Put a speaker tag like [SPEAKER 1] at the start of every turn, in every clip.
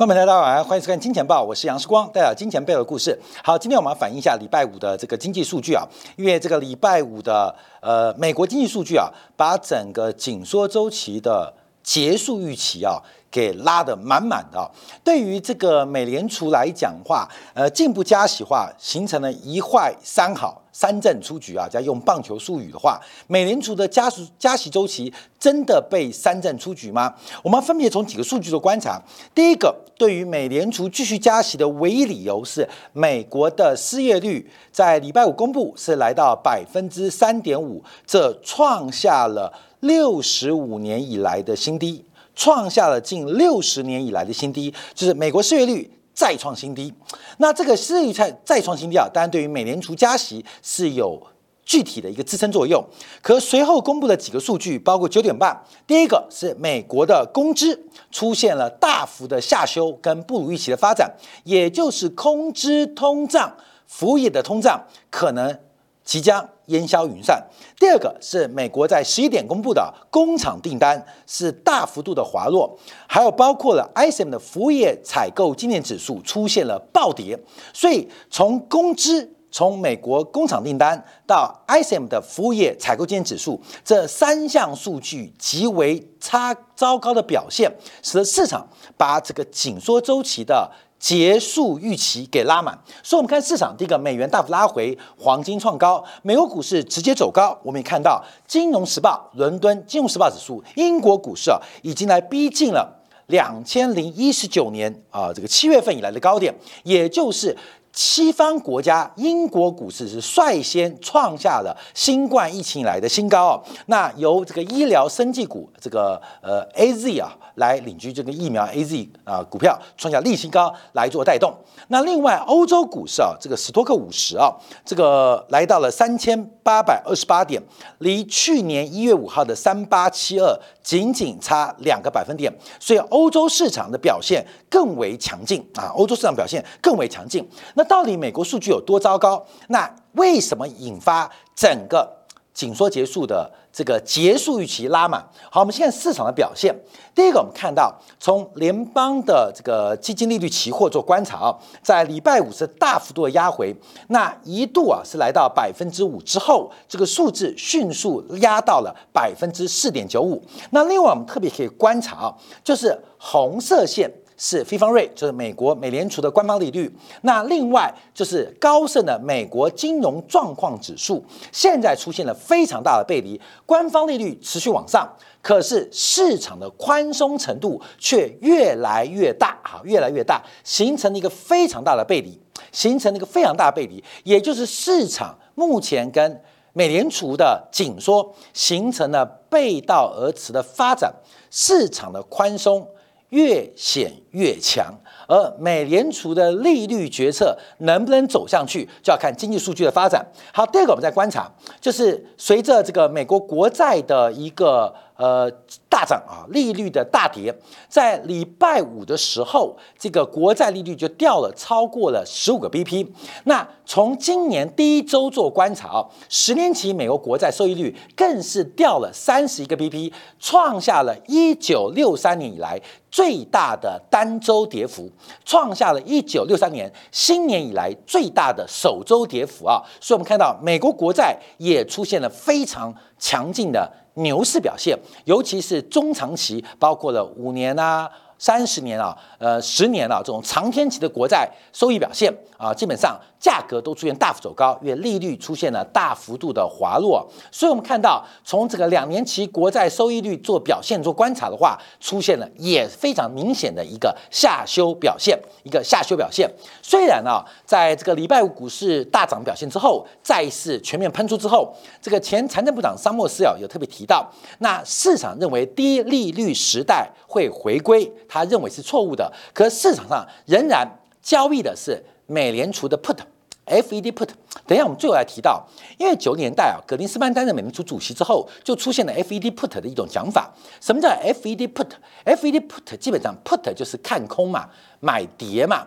[SPEAKER 1] 观众朋友大家晚上欢迎收看《金钱报》，我是杨世光，带来金钱背后的故事。好，今天我们要反映一下礼拜五的这个经济数据啊，因为这个礼拜五的呃美国经济数据啊，把整个紧缩周期的结束预期啊。给拉得满满的，对于这个美联储来讲话，呃，进一步加息话，形成了一坏三好三阵出局啊。再用棒球术语的话，美联储的加速加息周期真的被三阵出局吗？我们分别从几个数据做观察。第一个，对于美联储继续加息的唯一理由是，美国的失业率在礼拜五公布是来到百分之三点五，这创下了六十五年以来的新低。创下了近六十年以来的新低，就是美国失业率再创新低。那这个失业率再再创新低啊，当然对于美联储加息是有具体的一个支撑作用。可随后公布的几个数据，包括九点半，第一个是美国的工资出现了大幅的下修跟不如预期的发展，也就是空资通胀、服务业的通胀可能。即将烟消云散。第二个是美国在十一点公布的工厂订单是大幅度的滑落，还有包括了 ISM 的服务业采购经验指数出现了暴跌。所以从工资、从美国工厂订单到 ISM 的服务业采购经理指数这三项数据极为差糟糕的表现，使得市场把这个紧缩周期的。结束预期给拉满，所以我们看市场，第一个美元大幅拉回，黄金创高，美国股市直接走高。我们也看到《金融时报》伦敦金融时报指数，英国股市啊已经来逼近了两千零一十九年啊这个七月份以来的高点，也就是西方国家英国股市是率先创下了新冠疫情以来的新高哦。那由这个医疗生技股这个呃 A Z 啊。来领居这个疫苗 A Z 啊股票创下历史新高来做带动。那另外欧洲股市啊，这个斯托克五十啊，这个来到了三千八百二十八点，离去年一月五号的三八七二仅仅差两个百分点，所以欧洲市场的表现更为强劲啊，欧洲市场表现更为强劲。那到底美国数据有多糟糕？那为什么引发整个？紧缩结束的这个结束预期拉满。好，我们现在市场的表现，第一个我们看到从联邦的这个基金利率期货做观察啊，在礼拜五是大幅度的压回，那一度啊是来到百分之五之后，这个数字迅速压到了百分之四点九五。那另外我们特别可以观察啊，就是红色线。是非方瑞，就是美国美联储的官方利率。那另外就是高盛的美国金融状况指数，现在出现了非常大的背离。官方利率持续往上，可是市场的宽松程度却越来越大，哈，越来越大，形成了一个非常大的背离，形成了一个非常大的背离，也就是市场目前跟美联储的紧缩形成了背道而驰的发展，市场的宽松。越显越强，而美联储的利率决策能不能走向去，就要看经济数据的发展。好，第二个我们在观察，就是随着这个美国国债的一个。呃，大涨啊，利率的大跌，在礼拜五的时候，这个国债利率就掉了超过了十五个 BP。那从今年第一周做观察啊，十年期美国国债收益率更是掉了三十一个 BP，创下了一九六三年以来最大的单周跌幅，创下了一九六三年新年以来最大的首周跌幅啊。所以，我们看到美国国债也出现了非常强劲的。牛市表现，尤其是中长期，包括了五年啊。三十年啊，呃，十年啊，这种长天期的国债收益表现啊，基本上价格都出现大幅走高，因为利率出现了大幅度的滑落。所以，我们看到从这个两年期国债收益率做表现做观察的话，出现了也非常明显的一个下修表现，一个下修表现。虽然啊，在这个礼拜五股市大涨表现之后，债市全面喷出之后，这个前财政部长桑莫斯啊有特别提到，那市场认为低利率时代会回归。他认为是错误的，可市场上仍然交易的是美联储的 put，FED put。等一下，我们最后来提到，因为九年代啊，格林斯潘担任美联储主席之后，就出现了 FED put 的一种讲法。什么叫 FED put？FED put 基本上 put 就是看空嘛，买跌嘛。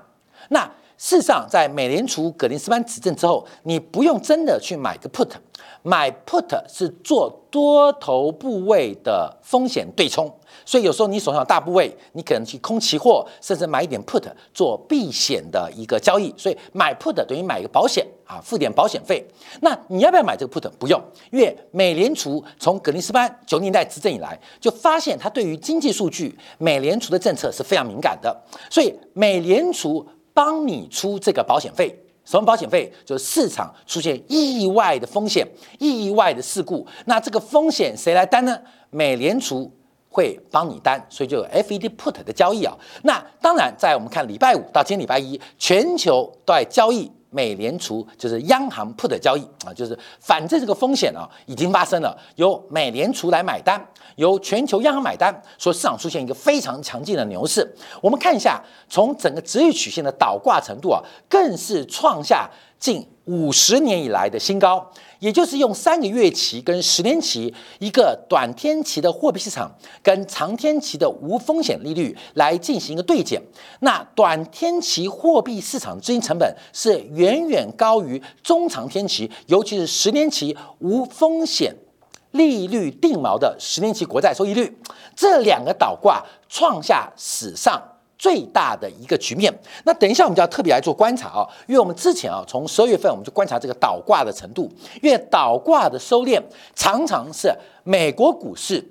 [SPEAKER 1] 那事实上，在美联储格林斯潘执政之后，你不用真的去买个 put，买 put 是做多头部位的风险对冲。所以有时候你手上大部位，你可能去空期货，甚至买一点 put 做避险的一个交易。所以买 put 等于买一个保险啊，付点保险费。那你要不要买这个 put？不用，因为美联储从格林斯潘九年代执政以来，就发现它对于经济数据，美联储的政策是非常敏感的。所以美联储帮你出这个保险费，什么保险费？就是市场出现意外的风险、意外的事故，那这个风险谁来担呢？美联储。会帮你担，所以就有 FED put 的交易啊。那当然，在我们看礼拜五到今天礼拜一，全球都在交易美联储就是央行 put 交易啊，就是反正这个风险啊已经发生了，由美联储来买单，由全球央行买单，说市场出现一个非常强劲的牛市。我们看一下，从整个直率曲线的倒挂程度啊，更是创下近五十年以来的新高。也就是用三个月期跟十年期一个短天期的货币市场跟长天期的无风险利率来进行一个对减，那短天期货币市场资金成本是远远高于中长天期，尤其是十年期无风险利率定锚的十年期国债收益率，这两个倒挂创下史上。最大的一个局面，那等一下我们就要特别来做观察啊，因为我们之前啊，从十二月份我们就观察这个倒挂的程度，因为倒挂的收敛常常是美国股市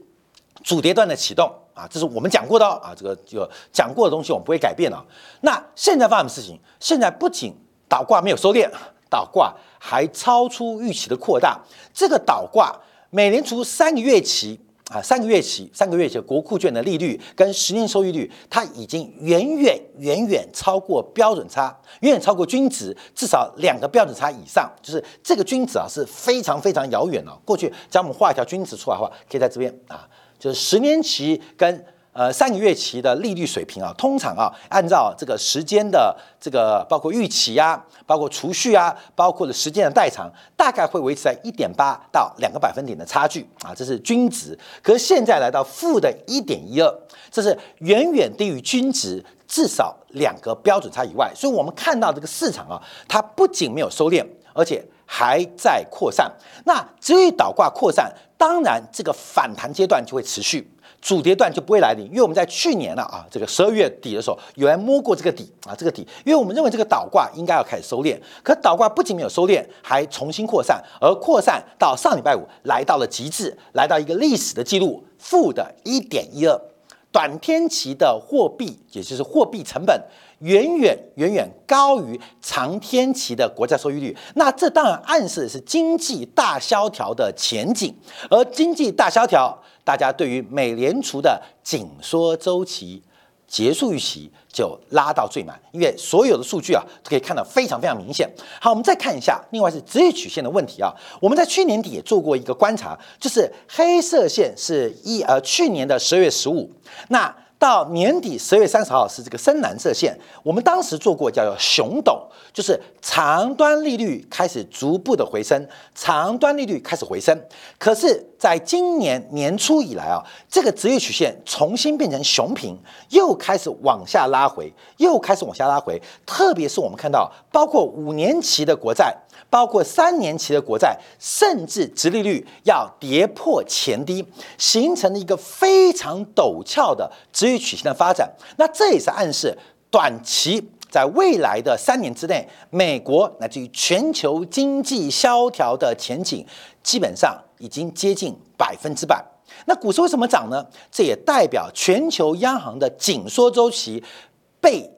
[SPEAKER 1] 主跌段的启动啊，这是我们讲过的啊，这个就讲过的东西我们不会改变了。那现在发生的事情，现在不仅倒挂没有收敛，倒挂还超出预期的扩大，这个倒挂美联储三个月期。啊，三个月期、三个月期国库券的利率跟十年收益率，它已经远远远远超过标准差，远远超过均值，至少两个标准差以上。就是这个均值啊，是非常非常遥远了。过去，只要我们画一条均值出来的话，可以在这边啊，就是十年期跟。呃，三个月期的利率水平啊，通常啊，按照这个时间的这个包括预期啊，包括储蓄啊，包括的时间的代偿，大概会维持在一点八到两个百分点的差距啊，这是均值。可是现在来到负的一点一二，这是远远低于均值至少两个标准差以外。所以我们看到这个市场啊，它不仅没有收敛，而且还在扩散。那至于倒挂扩散，当然这个反弹阶段就会持续。主跌段就不会来临，因为我们在去年了啊，这个十二月底的时候，有人摸过这个底啊，这个底，因为我们认为这个倒挂应该要开始收敛，可倒挂不仅没有收敛，还重新扩散，而扩散到上礼拜五来到了极致，来到一个历史的记录，负的一点一二，短天期的货币，也就是货币成本。远远远远高于长天期的国债收益率，那这当然暗示的是经济大萧条的前景。而经济大萧条，大家对于美联储的紧缩周期结束预期就拉到最满，因为所有的数据啊都可以看到非常非常明显。好，我们再看一下，另外是职业曲线的问题啊。我们在去年底也做过一个观察，就是黑色线是一呃去年的十二月十五，那。到年底十月三十号是这个深蓝色线，我们当时做过叫做熊斗，就是长端利率开始逐步的回升，长端利率开始回升。可是，在今年年初以来啊，这个职业曲线重新变成熊平，又开始往下拉回，又开始往下拉回。特别是我们看到，包括五年期的国债。包括三年期的国债，甚至直利率要跌破前低，形成了一个非常陡峭的直率曲线的发展。那这也是暗示，短期在未来的三年之内，美国乃至于全球经济萧条的前景，基本上已经接近百分之百。那股市为什么涨呢？这也代表全球央行的紧缩周期被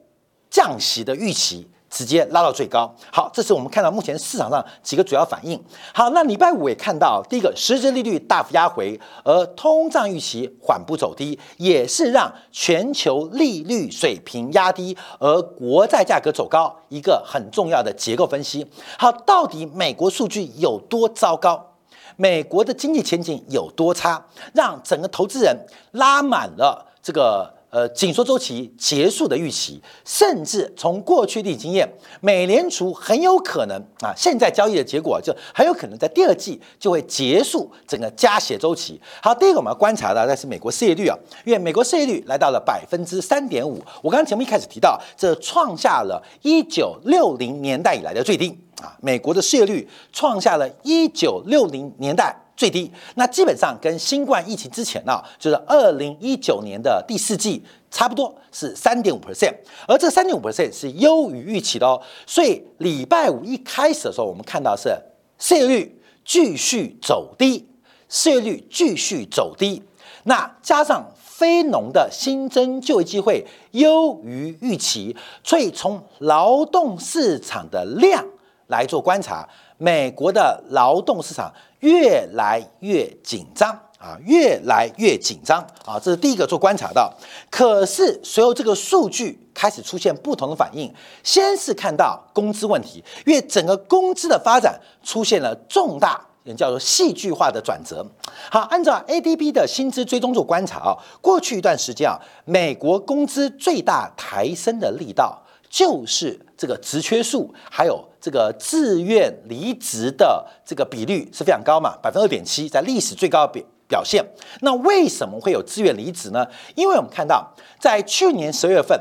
[SPEAKER 1] 降息的预期。直接拉到最高。好，这是我们看到目前市场上几个主要反应。好，那礼拜五也看到，第一个实质利率大幅压回，而通胀预期缓步走低，也是让全球利率水平压低，而国债价格走高，一个很重要的结构分析。好，到底美国数据有多糟糕？美国的经济前景有多差？让整个投资人拉满了这个。呃紧缩周期结束的预期，甚至从过去的经验，美联储很有可能啊，现在交易的结果就很有可能在第二季就会结束整个加息周期。好，第一个我们要观察的那是美国失业率啊，因为美国失业率来到了百分之三点五，我刚刚节目一开始提到，这创下了一九六零年代以来的最低啊，美国的失业率创下了一九六零年代。最低，那基本上跟新冠疫情之前呢，就是二零一九年的第四季差不多是三点五 percent，而这三点五 percent 是优于预期的哦。所以礼拜五一开始的时候，我们看到是失业率继续走低，失业率继续走低，那加上非农的新增就业机会优于预期，所以从劳动市场的量来做观察，美国的劳动市场。越来越紧张啊，越来越紧张啊，这是第一个做观察到。可是随后这个数据开始出现不同的反应，先是看到工资问题，因为整个工资的发展出现了重大，也叫做戏剧化的转折。好，按照 ADP 的薪资追踪做观察啊，过去一段时间啊，美国工资最大抬升的力道。就是这个职缺数，还有这个自愿离职的这个比率是非常高嘛，百分之二点七，在历史最高表表现。那为什么会有自愿离职呢？因为我们看到，在去年十月份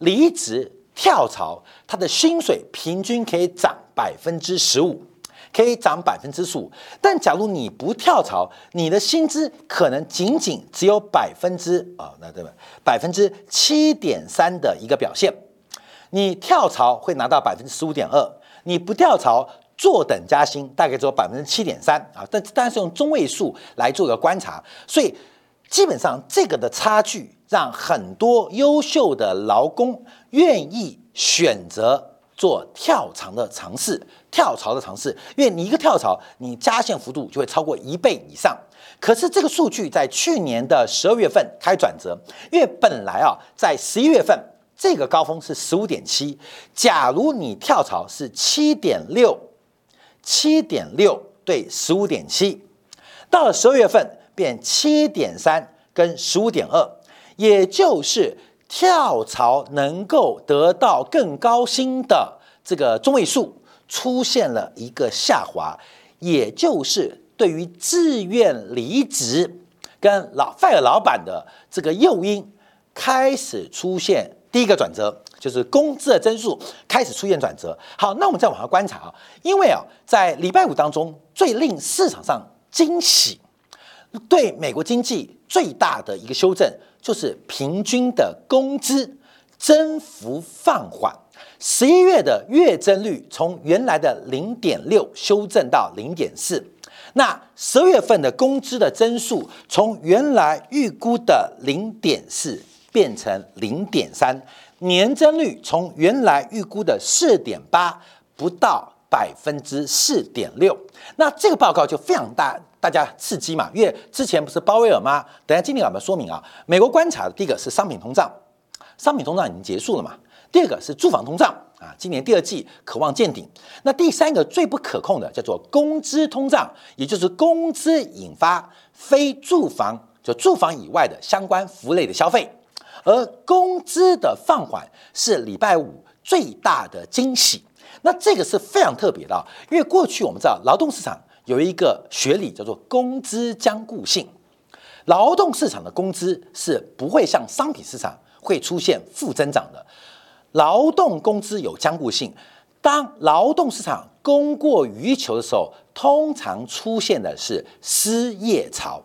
[SPEAKER 1] 离职跳槽，他的薪水平均可以涨百分之十五，可以涨百分之十五。但假如你不跳槽，你的薪资可能仅仅只有百分之啊，那对吧？百分之七点三的一个表现。你跳槽会拿到百分之十五点二，你不跳槽坐等加薪大概只有百分之七点三啊，但但是用中位数来做个观察，所以基本上这个的差距让很多优秀的劳工愿意选择做跳槽的尝试，跳槽的尝试，因为你一个跳槽，你加薪幅度就会超过一倍以上。可是这个数据在去年的十二月份开转折，因为本来啊在十一月份。这个高峰是十五点七，假如你跳槽是七点六，七点六对十五点七，到了十二月份变七点三跟十五点二，也就是跳槽能够得到更高薪的这个中位数出现了一个下滑，也就是对于自愿离职跟老 fire 老板的这个诱因开始出现。第一个转折就是工资的增速开始出现转折。好，那我们再往下观察啊，因为啊，在礼拜五当中最令市场上惊喜，对美国经济最大的一个修正，就是平均的工资增幅放缓。十一月的月增率从原来的零点六修正到零点四，那十二月份的工资的增速从原来预估的零点四。变成零点三，年增率从原来预估的四点八不到百分之四点六，那这个报告就非常大，大家刺激嘛，因为之前不是鲍威尔吗？等下今天我们说明啊，美国观察的第一个是商品通胀，商品通胀已经结束了嘛，第二个是住房通胀啊，今年第二季渴望见顶，那第三个最不可控的叫做工资通胀，也就是工资引发非住房就住房以外的相关服务类的消费。而工资的放缓是礼拜五最大的惊喜，那这个是非常特别的，因为过去我们知道劳动市场有一个学理叫做工资僵固性，劳动市场的工资是不会像商品市场会出现负增长的，劳动工资有僵固性，当劳动市场供过于求的时候，通常出现的是失业潮。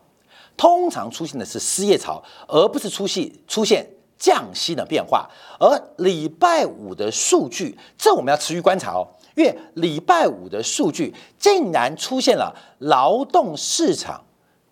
[SPEAKER 1] 通常出现的是失业潮，而不是出现出现降息的变化。而礼拜五的数据，这我们要持续观察哦，因为礼拜五的数据竟然出现了劳动市场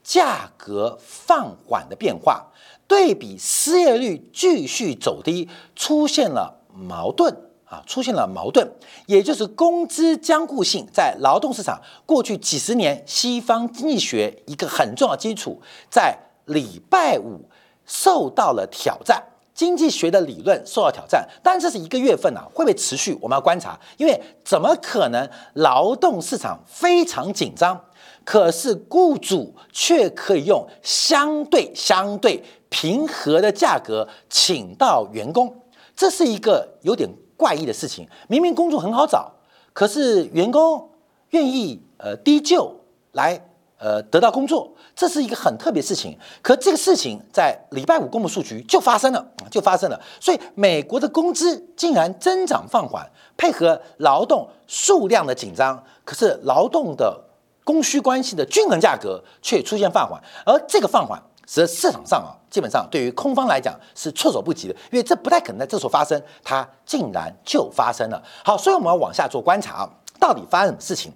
[SPEAKER 1] 价格放缓的变化，对比失业率继续走低，出现了矛盾。啊，出现了矛盾，也就是工资僵固性在劳动市场过去几十年西方经济学一个很重要基础，在礼拜五受到了挑战，经济学的理论受到挑战。但这是一个月份啊，会不会持续？我们要观察，因为怎么可能劳动市场非常紧张，可是雇主却可以用相对相对平和的价格请到员工，这是一个有点怪异的事情。明明工作很好找，可是员工愿意呃低就来呃得到工作，这是一个很特别事情。可这个事情在礼拜五公布数据就发生了，就发生了。所以美国的工资竟然增长放缓，配合劳动数量的紧张，可是劳动的供需关系的均衡价格却出现放缓，而这个放缓。使得市场上啊，基本上对于空方来讲是措手不及的，因为这不太可能在这时候发生，它竟然就发生了。好，所以我们要往下做观察啊，到底发生什么事情？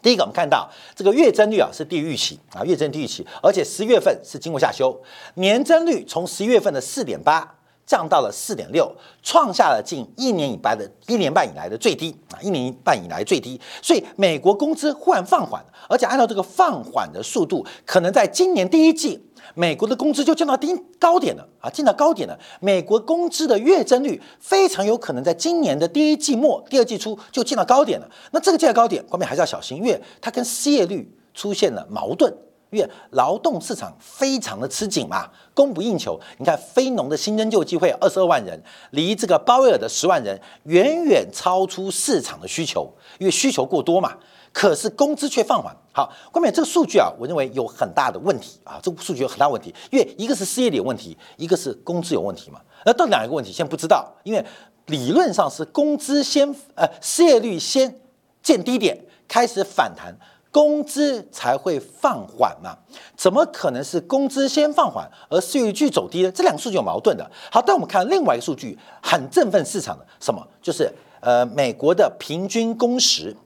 [SPEAKER 1] 第一个，我们看到这个月增率啊是低于预期啊，月增低于预期，而且十月份是经过下修，年增率从十一月份的四点八降到了四点六，创下了近一年以来的一年半以来的最低啊，一年半以来最低。所以美国工资忽然放缓，而且按照这个放缓的速度，可能在今年第一季。美国的工资就降到低高点了啊，降到高点了。美国工资的月增率非常有可能在今年的第一季末、第二季初就降到高点了。那这个降到高点，后面还是要小心，因为它跟失业率出现了矛盾，因为劳动市场非常的吃紧嘛，供不应求。你看非农的新增就业机会二十二万人，离这个鲍威尔的十万人远远超出市场的需求，因为需求过多嘛。可是工资却放缓。好，关面这个数据啊，我认为有很大的问题啊。这个数据有很大问题，因为一个是失业率有问题，一个是工资有问题嘛。那到底哪一个问题？现在不知道，因为理论上是工资先呃失业率先见低点开始反弹，工资才会放缓嘛？怎么可能是工资先放缓而失业率走低呢？这两个数据有矛盾的。好，但我们看另外一个数据，很振奋市场的什么？就是呃美国的平均工时。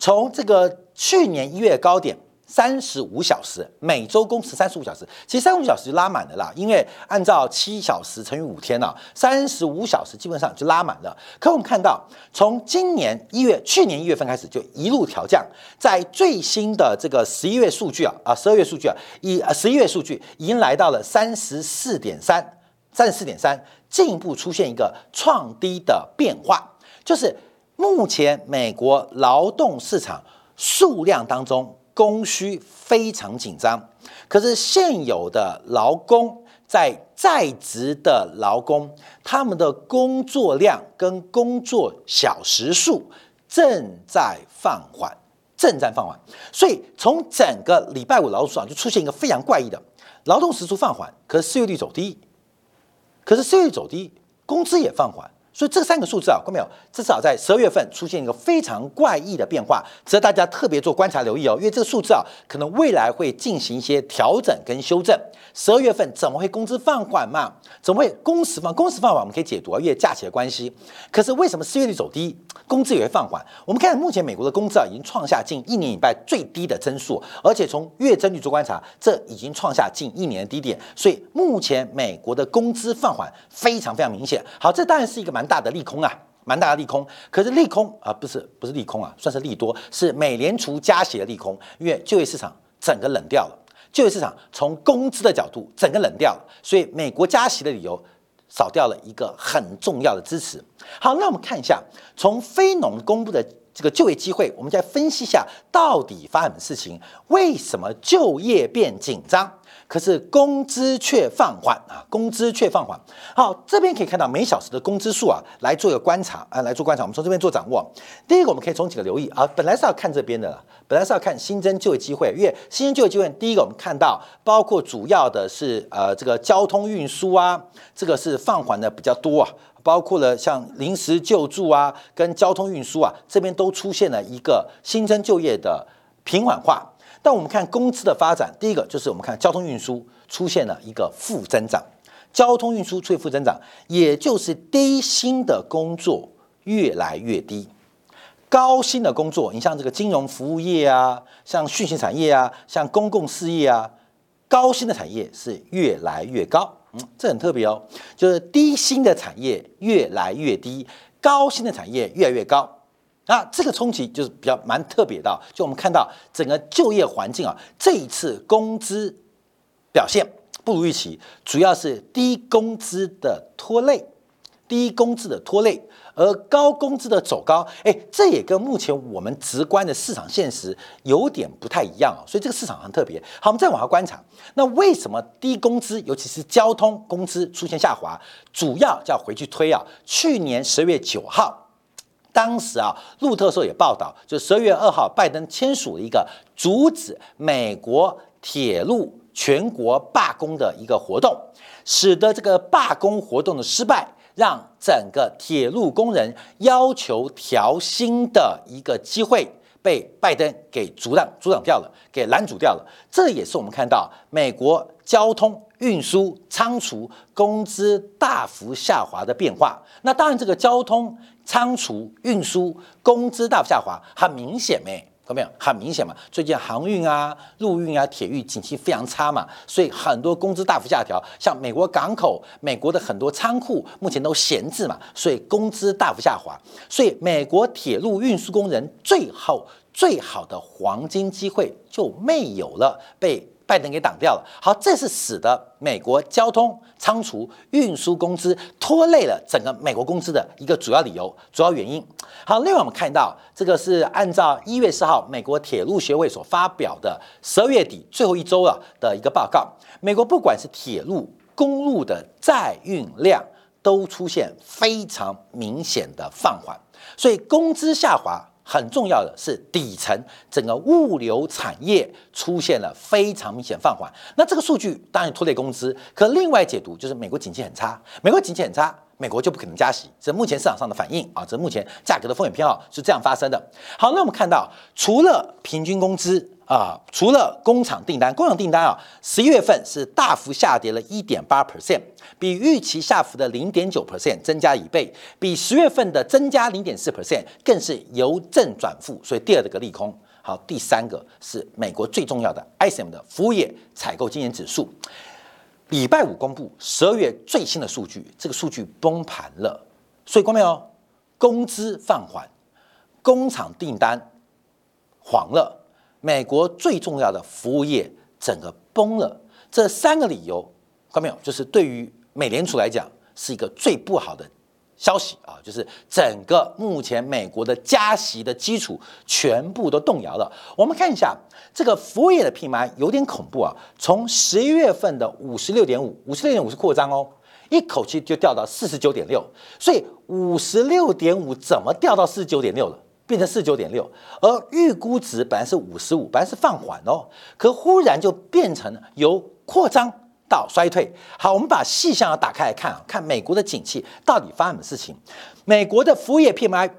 [SPEAKER 1] 从这个去年一月高点三十五小时，每周工时三十五小时，其实三十五小时就拉满了啦。因为按照七小时乘以五天呢，三十五小时基本上就拉满了。可我们看到，从今年一月、去年一月份开始就一路调降，在最新的这个十一月数据啊啊，十二月数据啊，一啊十一月数据已经来到了三十四点三，三十四点三，进一步出现一个创低的变化，就是。目前美国劳动市场数量当中供需非常紧张，可是现有的劳工在在职的劳工，他们的工作量跟工作小时数正在放缓，正在放缓。所以从整个礼拜五劳动市场就出现一个非常怪异的劳动时数放缓，可是失业率走低，可是失业率走低，工资也放缓。所以这三个数字啊，看到没有？至少在十二月份出现一个非常怪异的变化，值得大家特别做观察留意哦。因为这个数字啊，可能未来会进行一些调整跟修正。十二月份怎么会工资放缓嘛？怎么会工时放？工时放缓我们可以解读啊，因为假期的关系。可是为什么失业率走低，工资也会放缓？我们看目前美国的工资啊，已经创下近一年以来最低的增速，而且从月增率做观察，这已经创下近一年的低点。所以目前美国的工资放缓非常非常明显。好，这当然是一个蛮。大的利空啊，蛮大的利空。可是利空啊，不是不是利空啊，算是利多，是美联储加息的利空。因为就业市场整个冷掉了，就业市场从工资的角度整个冷掉了，所以美国加息的理由少掉了一个很重要的支持。好，那我们看一下从非农公布的这个就业机会，我们再分析一下到底发生什么事情，为什么就业变紧张？可是工资却放缓啊，工资却放缓。好，这边可以看到每小时的工资数啊，来做一个观察啊，来做观察。我们从这边做掌握。第一个，我们可以从几个留意啊，本来是要看这边的，本来是要看新增就业机会，因为新增就业机会，第一个我们看到包括主要的是呃这个交通运输啊，这个是放缓的比较多啊，包括了像临时救助啊跟交通运输啊，这边都出现了一个新增就业的平缓化。但我们看工资的发展，第一个就是我们看交通运输出现了一个负增长，交通运输出现负增长，也就是低薪的工作越来越低，高薪的工作，你像这个金融服务业啊，像讯息产业啊，像公共事业啊，高薪的产业是越来越高，嗯，这很特别哦，就是低薪的产业越来越低，高薪的产业越来越高。那这个冲击就是比较蛮特别的，就我们看到整个就业环境啊，这一次工资表现不如预期，主要是低工资的拖累，低工资的拖累，而高工资的走高，哎，这也跟目前我们直观的市场现实有点不太一样啊，所以这个市场很特别。好，我们再往下观察，那为什么低工资，尤其是交通工资出现下滑？主要就要回去推啊，去年十月九号，当时啊，路透社也报道，就十二月二号，拜登签署了一个阻止美国铁路全国罢工的一个活动，使得这个罢工活动的失败。让整个铁路工人要求调薪的一个机会被拜登给阻挡、阻挡掉了，给拦阻掉了。这也是我们看到美国交通运输仓储工资大幅下滑的变化。那当然，这个交通仓储运输工资大幅下滑，很明显没？有没有很明显嘛？最近航运啊、陆运啊、铁运景气非常差嘛，所以很多工资大幅下调。像美国港口、美国的很多仓库目前都闲置嘛，所以工资大幅下滑。所以美国铁路运输工人最后最好的黄金机会就没有了，被。拜登给挡掉了，好，这是使得美国交通仓储运输工资拖累了整个美国工资的一个主要理由、主要原因。好，另外我们看到这个是按照一月四号美国铁路协会所发表的十二月底最后一周了的一个报告，美国不管是铁路、公路的载运量都出现非常明显的放缓，所以工资下滑。很重要的是，底层整个物流产业出现了非常明显放缓。那这个数据当然拖累工资，可另外解读就是美国经济很差，美国经济很差，美国就不可能加息。这目前市场上的反应啊，这目前价格的风险偏好是这样发生的。好，那我们看到除了平均工资。啊，除了工厂订单，工厂订单啊，十一月份是大幅下跌了一点八 percent，比预期下浮的零点九 percent 增加一倍，比十月份的增加零点四 percent 更是由正转负，所以第二个利空。好，第三个是美国最重要的 ISM 的服务业采购经验指数，礼拜五公布十二月最新的数据，这个数据崩盘了，所以关没有？工资放缓，工厂订单黄了。美国最重要的服务业整个崩了，这三个理由，看到没有？就是对于美联储来讲是一个最不好的消息啊！就是整个目前美国的加息的基础全部都动摇了。我们看一下这个服务业的 PMI 有点恐怖啊！从十一月份的五十六点五，五十六点五是扩张哦，一口气就掉到四十九点六，所以五十六点五怎么掉到四十九点六了？变成四十九点六，而预估值本来是五十五，本来是放缓哦，可忽然就变成由扩张到衰退。好，我们把细项要打开来看啊，看美国的景气到底发生什么事情。美国的服务业 PMI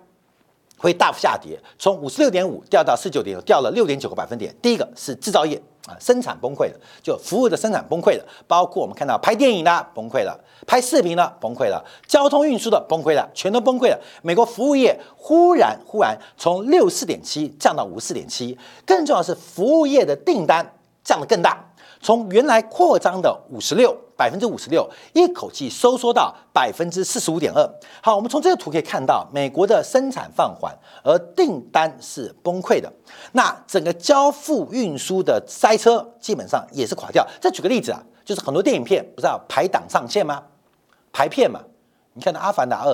[SPEAKER 1] 会大幅下跌，从五十六点五掉到四九点，掉了六点九个百分点。第一个是制造业。啊，生产崩溃了，就服务的生产崩溃了，包括我们看到拍电影的崩溃了，拍视频的崩溃了，交通运输的崩溃了，全都崩溃了。美国服务业忽然忽然从六四点七降到五四点七，更重要是服务业的订单降得更大。从原来扩张的五十六百分之五十六，一口气收缩到百分之四十五点二。好，我们从这个图可以看到，美国的生产放缓，而订单是崩溃的。那整个交付运输的塞车基本上也是垮掉。再举个例子啊，就是很多电影片不是要排档上线吗？排片嘛，你看到《阿凡达二》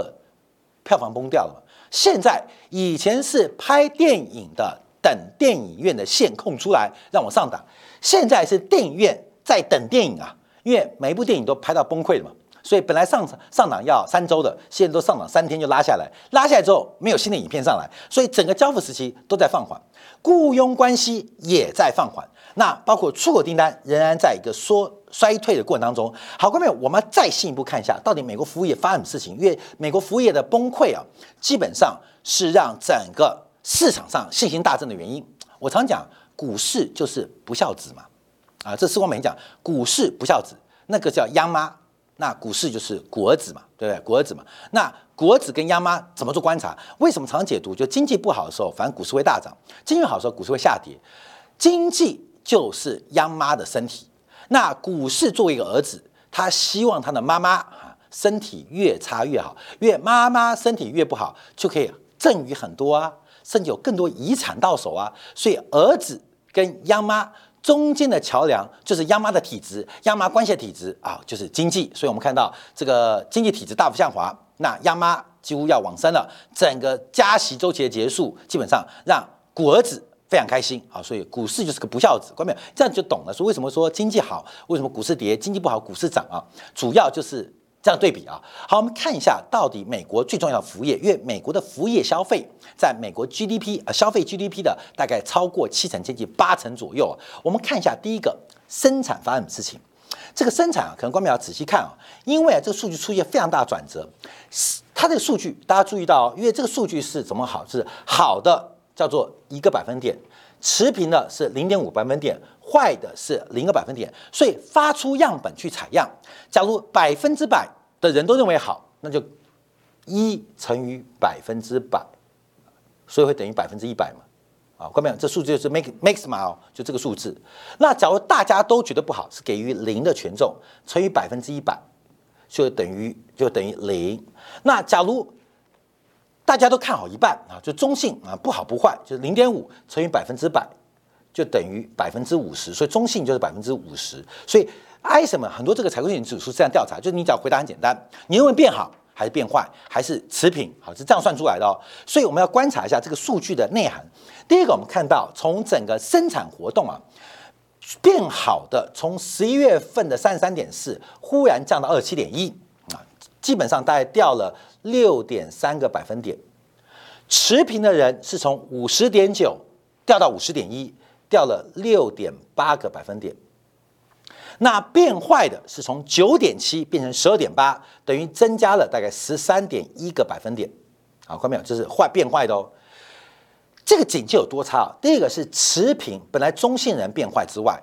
[SPEAKER 1] 票房崩掉了嘛？现在以前是拍电影的。等电影院的线空出来让我上档，现在是电影院在等电影啊，因为每一部电影都拍到崩溃了嘛，所以本来上上档要三周的，现在都上档三天就拉下来，拉下来之后没有新的影片上来，所以整个交付时期都在放缓，雇佣关系也在放缓，那包括出口订单仍然在一个缩衰退的过程当中。好，各位，我们再进一步看一下，到底美国服务业发生什么事情？因为美国服务业的崩溃啊，基本上是让整个。市场上信心大振的原因，我常讲股市就是不孝子嘛，啊，这时光美讲股市不孝子，那个叫央妈，那股市就是国子嘛，对不对？国子嘛，那国子跟央妈怎么做观察？为什么常解读？就经济不好的时候，反正股市会大涨；经济好的时候，股市会下跌。经济就是央妈的身体，那股市作为一个儿子，他希望他的妈妈啊身体越差越好，越妈妈身体越不好，就可以赠予很多啊。甚至有更多遗产到手啊，所以儿子跟央妈中间的桥梁就是央妈的体质，央妈关系的体质啊，就是经济。所以我们看到这个经济体质大幅下滑，那央妈几乎要往生了，整个加息周期的结束，基本上让股儿子非常开心啊，所以股市就是个不孝子，关没有？这样就懂了。说为什么说经济好，为什么股市跌？经济不好，股市涨啊？主要就是这样对比啊。好，我们看一下到底美国最重要的服务业，因为美国的服务业消费在美国 GDP 呃消费 GDP 的大概超过七成，接近八成左右。我们看一下第一个生产发生什么事情。这个生产啊，可能观众要仔细看啊，因为啊，这个数据出现非常大的转折。它这个数据大家注意到，因为这个数据是怎么好？是好的叫做一个百分点，持平的是零点五百分点，坏的是零个百分点。所以发出样本去采样，假如百分之百的人都认为好，那就一乘以百分之百，所以会等于百分之一百嘛。啊，看没有？这数字就是 make makes 嘛，哦，就这个数字。那假如大家都觉得不好，是给予零的权重乘以百分之一百，就等于就等于零。那假如大家都看好一半啊，就中性啊，不好不坏，就是零点五乘以百分之百，就等于百分之五十。所以中性就是百分之五十。所以 I 什么很多这个采购性指数这样调查，就是你只要回答很简单，你认为变好。还是变坏，还是持平？好，是这样算出来的哦。所以我们要观察一下这个数据的内涵。第一个，我们看到从整个生产活动啊变好的，从十一月份的三十三点四，忽然降到二十七点一，基本上大概掉了六点三个百分点。持平的人是从五十点九掉到五十点一，掉了六点八个百分点。那变坏的是从九点七变成十二点八，等于增加了大概十三点一个百分点。好，看到没有？这是坏变坏的哦。这个景气有多差啊？第一个是持平，本来中性人变坏之外，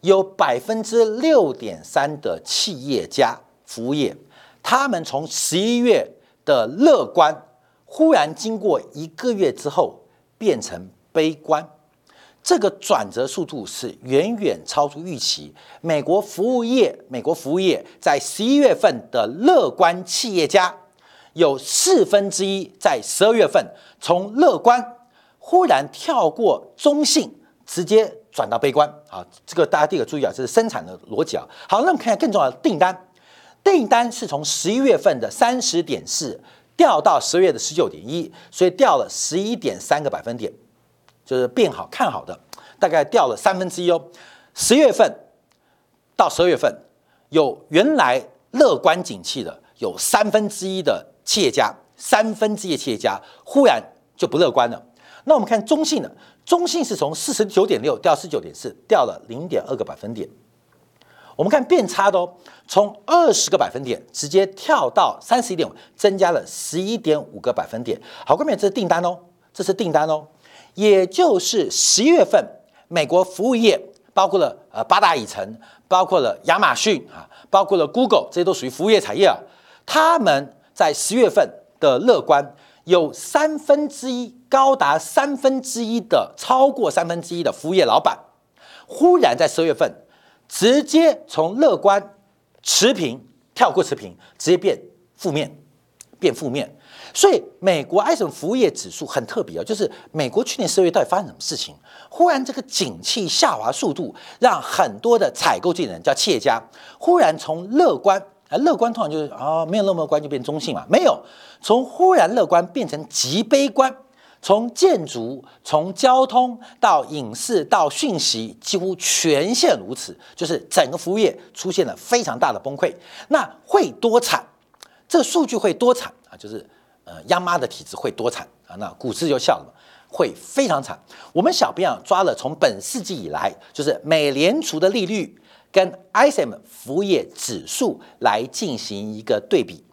[SPEAKER 1] 有百分之六点三的企业家服务业，他们从十一月的乐观，忽然经过一个月之后变成悲观。这个转折速度是远远超出预期。美国服务业，美国服务业在十一月份的乐观企业家，有四分之一在十二月份从乐观忽然跳过中性，直接转到悲观。啊，这个大家第一个注意啊，这是生产的逻辑啊。好，那我们看下更重要的订单，订单是从十一月份的三十点四掉到十月的十九点一，所以掉了十一点三个百分点。就是变好看好的，大概掉了三分之一哦。十月份到十二月份，有原来乐观景气的有三分之一的企业家，三分之一的企业家忽然就不乐观了。那我们看中性的，中性是从四十九点六掉四九点四，掉了零点二个百分点。我们看变差的哦，从二十个百分点直接跳到三十一点五，增加了十一点五个百分点。好，后面这是订单哦，这是订单哦。也就是十一月份，美国服务业包括了呃八大以城，包括了亚马逊啊，包括了 Google，这些都属于服务业产业啊。他们在十月份的乐观，有三分之一，高达三分之一的，超过三分之一的服务业老板，忽然在十月份，直接从乐观持平跳过持平，直接变负面，变负面。所以，美国埃森服务业指数很特别啊，就是美国去年十二月到底发生什么事情？忽然这个景气下滑速度，让很多的采购经理人叫企业家，忽然从乐观啊，乐观通常就是啊，没有那么乐观就变中性嘛，没有，从忽然乐观变成极悲观，从建筑、从交通到影视到讯息，几乎全线如此，就是整个服务业出现了非常大的崩溃。那会多惨？这数据会多惨啊？就是。呃，央妈的体质会多惨啊！那股市就笑了，会非常惨。我们小编啊抓了从本世纪以来，就是美联储的利率跟 ISM 服务业指数来进行一个对比。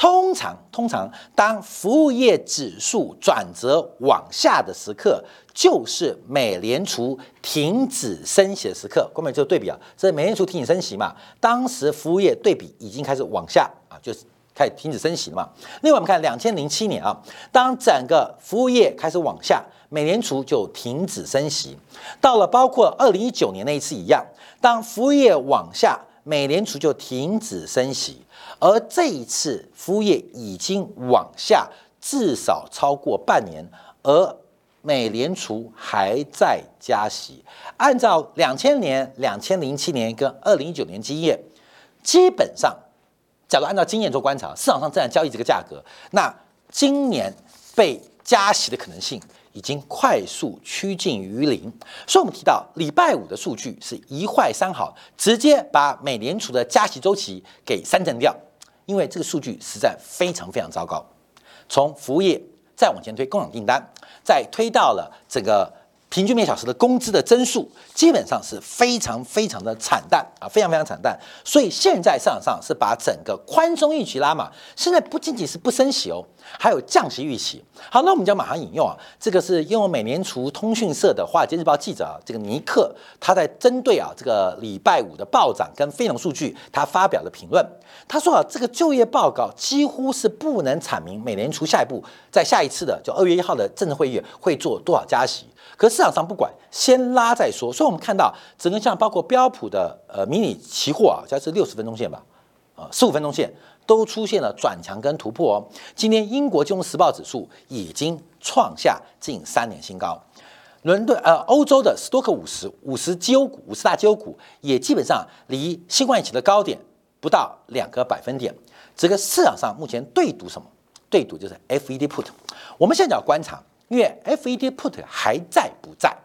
[SPEAKER 1] 通常，通常当服务业指数转折往下的时刻，就是美联储停止升息的时刻。后面就对比啊，这美联储停止升息嘛？当时服务业对比已经开始往下啊，就是。开始停止升息了嘛？另外，我们看两千零七年啊，当整个服务业开始往下，美联储就停止升息。到了包括二零一九年那一次一样，当服务业往下，美联储就停止升息。而这一次服务业已经往下至少超过半年，而美联储还在加息。按照两千年、两千零七年跟二零一九年经验，基本上。假如按照经验做观察，市场上正在交易这个价格，那今年被加息的可能性已经快速趋近于零。所以，我们提到礼拜五的数据是一坏三好，直接把美联储的加息周期给删减掉。因为这个数据实在非常非常糟糕。从服务业再往前推，共享订单，再推到了这个。平均每小时的工资的增速基本上是非常非常的惨淡啊，非常非常惨淡。所以现在市场上是把整个宽松预期拉满，现在不仅仅是不升息哦，还有降息预期。好，那我们就马上引用啊，这个是用美联储通讯社的华尔街日报记者啊，这个尼克他在针对啊这个礼拜五的暴涨跟非农数据，他发表了评论。他说啊，这个就业报告几乎是不能阐明美联储下一步在下一次的就二月一号的政治会议会做多少加息。可市场上不管，先拉再说。所以我们看到整个像包括标普的呃迷你期货啊，加是六十分钟线吧，啊十五分钟线都出现了转强跟突破哦。今天英国金融时报指数已经创下近三年新高，伦敦呃欧洲的斯托克五十五十绩优股五十大绩优股也基本上离新冠疫情的高点不到两个百分点。这个市场上目前对赌什么？对赌就是 FED put。我们现在要观察。因为 FED put 还在不在？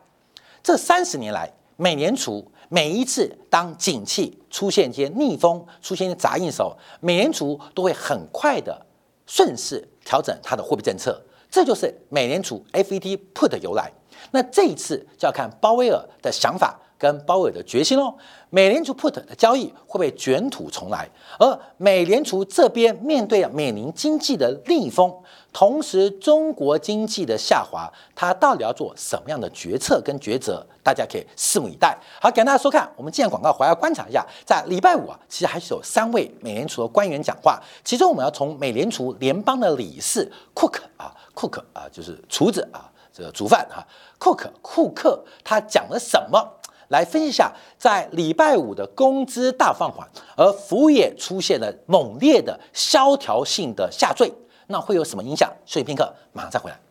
[SPEAKER 1] 这三十年来，美联储每一次当景气出现一些逆风、出现一些杂音的时候，美联储都会很快的顺势调整它的货币政策。这就是美联储 FED put 的由来。那这一次就要看鲍威尔的想法跟鲍威尔的决心喽。美联储 put 的交易会被卷土重来？而美联储这边面对美林经济的逆风。同时，中国经济的下滑，它到底要做什么样的决策跟抉择？大家可以拭目以待。好，感谢大家收看。我们今天广告回来观察一下，在礼拜五啊，其实还是有三位美联储的官员讲话。其中，我们要从美联储联邦的理事库克啊，库克啊，就是厨子啊，这个煮饭啊，库克库克他讲了什么？来分析一下，在礼拜五的工资大放缓，而服务业出现了猛烈的萧条性的下坠。那会有什么影响？休息片刻，马上再回来。